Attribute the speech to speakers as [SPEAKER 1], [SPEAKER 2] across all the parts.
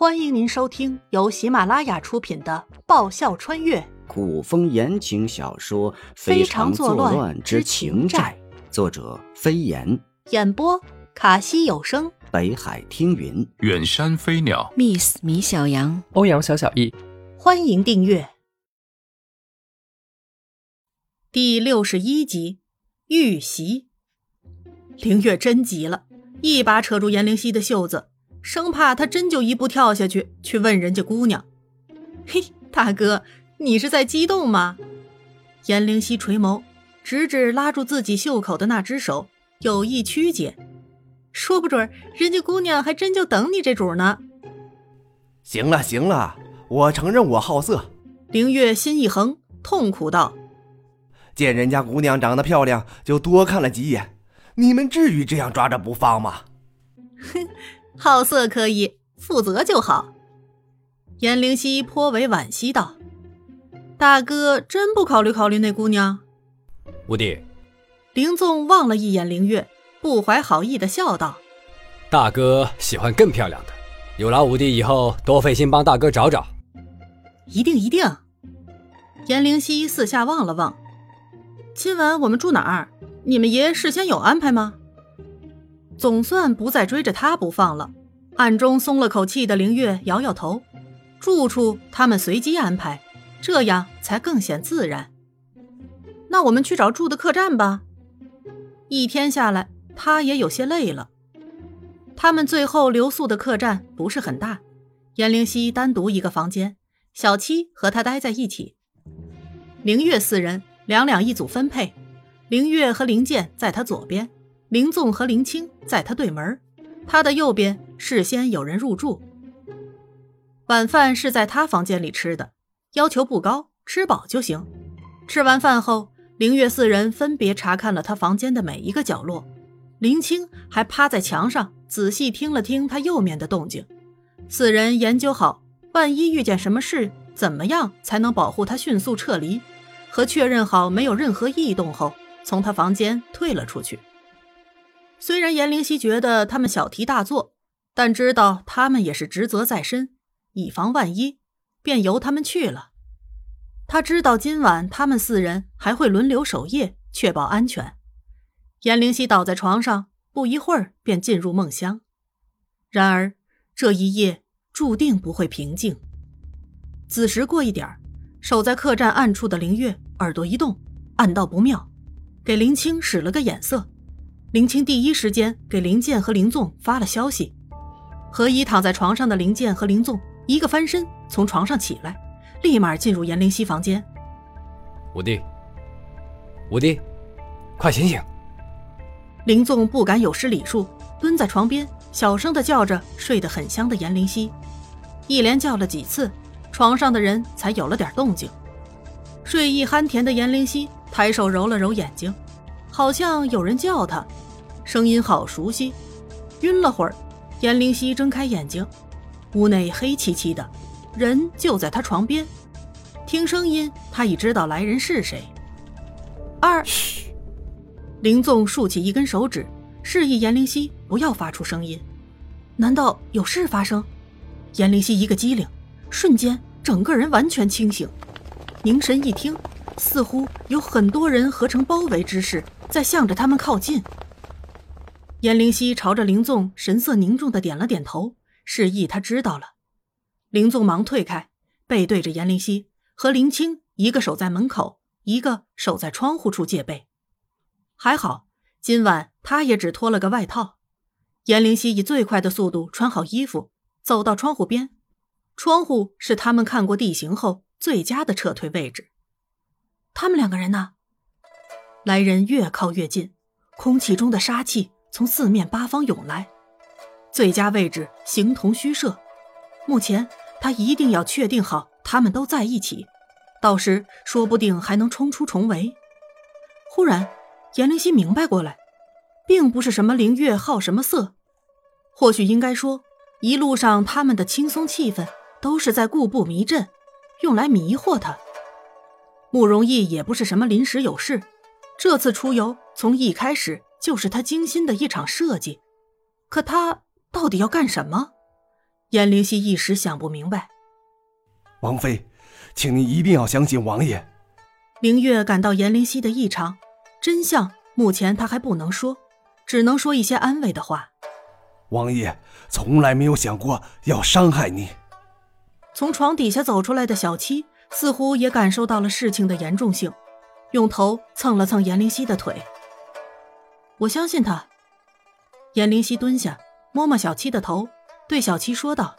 [SPEAKER 1] 欢迎您收听由喜马拉雅出品的《爆笑穿越。
[SPEAKER 2] 古风言情小说《
[SPEAKER 1] 非
[SPEAKER 2] 常
[SPEAKER 1] 作
[SPEAKER 2] 乱
[SPEAKER 1] 之
[SPEAKER 2] 情
[SPEAKER 1] 债》，
[SPEAKER 2] 作者飞檐，
[SPEAKER 1] 演播卡西有声，
[SPEAKER 2] 北海听云，
[SPEAKER 3] 远山飞鸟
[SPEAKER 4] ，Miss 米小羊，
[SPEAKER 5] 欧阳小小易。
[SPEAKER 1] 欢迎订阅。第六十一集遇袭。凌月真急了，一把扯住颜灵犀的袖子。生怕他真就一步跳下去，去问人家姑娘。嘿，大哥，你是在激动吗？颜灵犀垂眸，指指拉住自己袖口的那只手，有意曲解。说不准人家姑娘还真就等你这主呢。
[SPEAKER 6] 行了行了，我承认我好色。
[SPEAKER 1] 凌月心一横，痛苦道：“
[SPEAKER 6] 见人家姑娘长得漂亮，就多看了几眼。你们至于这样抓着不放吗？”
[SPEAKER 1] 哼。好色可以，负责就好。颜灵犀颇为惋惜道：“大哥真不考虑考虑那姑娘？”
[SPEAKER 7] 五弟，
[SPEAKER 1] 林纵望了一眼凌月，不怀好意的笑道：“
[SPEAKER 7] 大哥喜欢更漂亮的，有劳五弟以后多费心帮大哥找找。”
[SPEAKER 1] 一定一定。颜灵犀四下望了望：“今晚我们住哪儿？你们爷事先有安排吗？”总算不再追着他不放了，暗中松了口气的凌月摇摇头，住处他们随机安排，这样才更显自然。那我们去找住的客栈吧。一天下来，他也有些累了。他们最后留宿的客栈不是很大，颜灵犀单独一个房间，小七和他待在一起。凌月四人两两一组分配，凌月和凌剑在他左边。林纵和林青在他对门，他的右边事先有人入住。晚饭是在他房间里吃的，要求不高，吃饱就行。吃完饭后，林月四人分别查看了他房间的每一个角落，林青还趴在墙上仔细听了听他右面的动静。四人研究好，万一遇见什么事，怎么样才能保护他迅速撤离，和确认好没有任何异动后，从他房间退了出去。虽然颜灵犀觉得他们小题大做，但知道他们也是职责在身，以防万一，便由他们去了。他知道今晚他们四人还会轮流守夜，确保安全。颜灵犀倒在床上，不一会儿便进入梦乡。然而这一夜注定不会平静。子时过一点守在客栈暗处的林月耳朵一动，暗道不妙，给林青使了个眼色。林青第一时间给林健和林纵发了消息，何以躺在床上的林健和林纵一个翻身从床上起来，立马进入严灵犀房间。
[SPEAKER 7] 五弟，五弟，快醒醒！
[SPEAKER 1] 林纵不敢有失礼数，蹲在床边，小声的叫着睡得很香的严灵犀。一连叫了几次，床上的人才有了点动静。睡意酣甜的严灵犀抬手揉了揉眼睛。好像有人叫他，声音好熟悉。晕了会儿，颜灵犀睁开眼睛，屋内黑漆漆的，人就在他床边。听声音，他已知道来人是谁。二，
[SPEAKER 7] 嘘。
[SPEAKER 1] 林纵竖起一根手指，示意颜灵犀不要发出声音。难道有事发生？颜灵犀一个机灵，瞬间整个人完全清醒，凝神一听，似乎有很多人合成包围之势。在向着他们靠近。颜灵犀朝着林纵神色凝重的点了点头，示意他知道了。林纵忙退开，背对着颜灵犀和林青，一个守在门口，一个守在窗户处戒备。还好，今晚他也只脱了个外套。颜灵犀以最快的速度穿好衣服，走到窗户边。窗户是他们看过地形后最佳的撤退位置。他们两个人呢？来人越靠越近，空气中的杀气从四面八方涌来。最佳位置形同虚设。目前他一定要确定好他们都在一起，到时说不定还能冲出重围。忽然，颜灵犀明白过来，并不是什么灵月好什么色，或许应该说，一路上他们的轻松气氛都是在故布迷阵，用来迷惑他。慕容易也不是什么临时有事。这次出游从一开始就是他精心的一场设计，可他到底要干什么？颜灵溪一时想不明白。
[SPEAKER 6] 王妃，请您一定要相信王爷。
[SPEAKER 1] 明月感到颜灵溪的异常，真相目前他还不能说，只能说一些安慰的话。
[SPEAKER 6] 王爷从来没有想过要伤害你。
[SPEAKER 1] 从床底下走出来的小七似乎也感受到了事情的严重性，用头蹭了蹭颜灵溪的腿。我相信他。颜灵溪蹲下，摸摸小七的头，对小七说道：“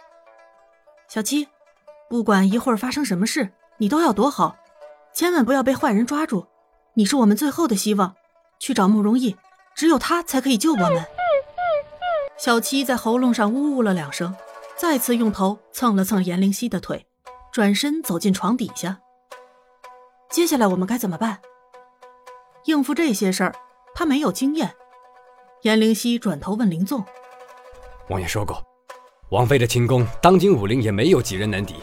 [SPEAKER 1] 小七，不管一会儿发生什么事，你都要躲好，千万不要被坏人抓住。你是我们最后的希望，去找慕容易，只有他才可以救我们。”小七在喉咙上呜呜了两声，再次用头蹭了蹭颜灵溪的腿，转身走进床底下。接下来我们该怎么办？应付这些事儿，他没有经验。颜灵溪转头问林纵：“
[SPEAKER 7] 王爷说过，王妃的轻功，当今武林也没有几人能敌。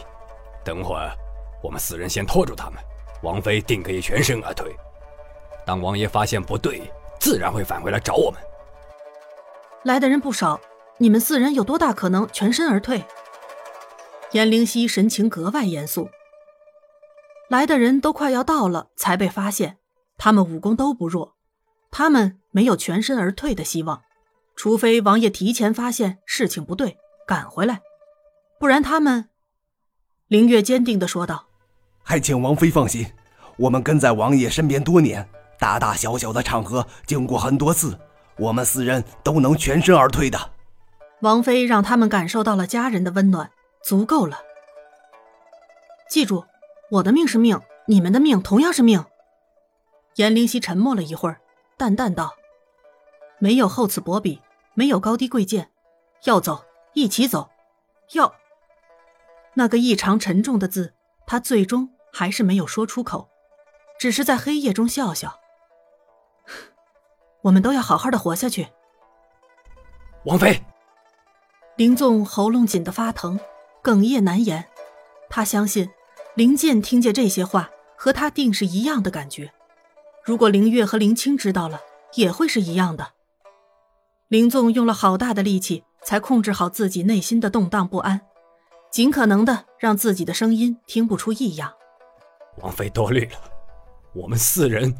[SPEAKER 7] 等会儿，我们四人先拖住他们，王妃定可以全身而退。当王爷发现不对，自然会返回来找我们。”
[SPEAKER 1] 来的人不少，你们四人有多大可能全身而退？颜灵溪神情格外严肃。来的人都快要到了，才被发现。他们武功都不弱，他们没有全身而退的希望，除非王爷提前发现事情不对，赶回来，不然他们……凌月坚定地说道：“
[SPEAKER 6] 还请王妃放心，我们跟在王爷身边多年，大大小小的场合经过很多次。”我们四人都能全身而退的。
[SPEAKER 1] 王妃让他们感受到了家人的温暖，足够了。记住，我的命是命，你们的命同样是命。颜灵溪沉默了一会儿，淡淡道：“没有厚此薄彼，没有高低贵贱，要走一起走。要……”那个异常沉重的字，他最终还是没有说出口，只是在黑夜中笑笑。我们都要好好的活下去。
[SPEAKER 7] 王妃，
[SPEAKER 1] 林纵喉咙紧得发疼，哽咽难言。他相信林剑听见这些话和他定是一样的感觉。如果林月和林青知道了，也会是一样的。林纵用了好大的力气，才控制好自己内心的动荡不安，尽可能的让自己的声音听不出异样。
[SPEAKER 7] 王妃多虑了，我们四人。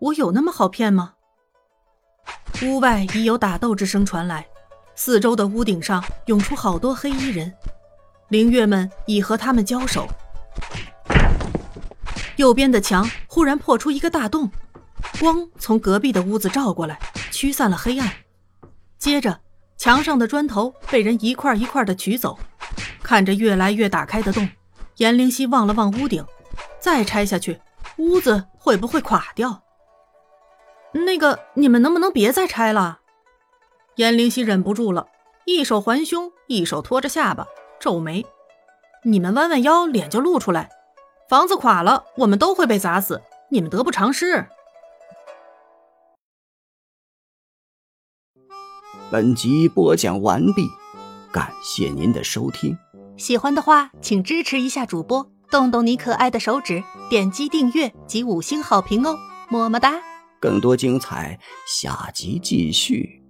[SPEAKER 1] 我有那么好骗吗？屋外已有打斗之声传来，四周的屋顶上涌出好多黑衣人，灵月们已和他们交手。右边的墙忽然破出一个大洞，光从隔壁的屋子照过来，驱散了黑暗。接着，墙上的砖头被人一块一块的取走。看着越来越打开的洞，颜灵溪望了望屋顶，再拆下去，屋子会不会垮掉？那个，你们能不能别再拆了？颜灵溪忍不住了，一手环胸，一手托着下巴，皱眉。你们弯弯腰，脸就露出来。房子垮了，我们都会被砸死，你们得不偿失。
[SPEAKER 2] 本集播讲完毕，感谢您的收听。
[SPEAKER 3] 喜欢的话，请支持一下主播，动动你可爱的手指，点击订阅及五星好评哦，么么哒。
[SPEAKER 2] 更多精彩，下集继续。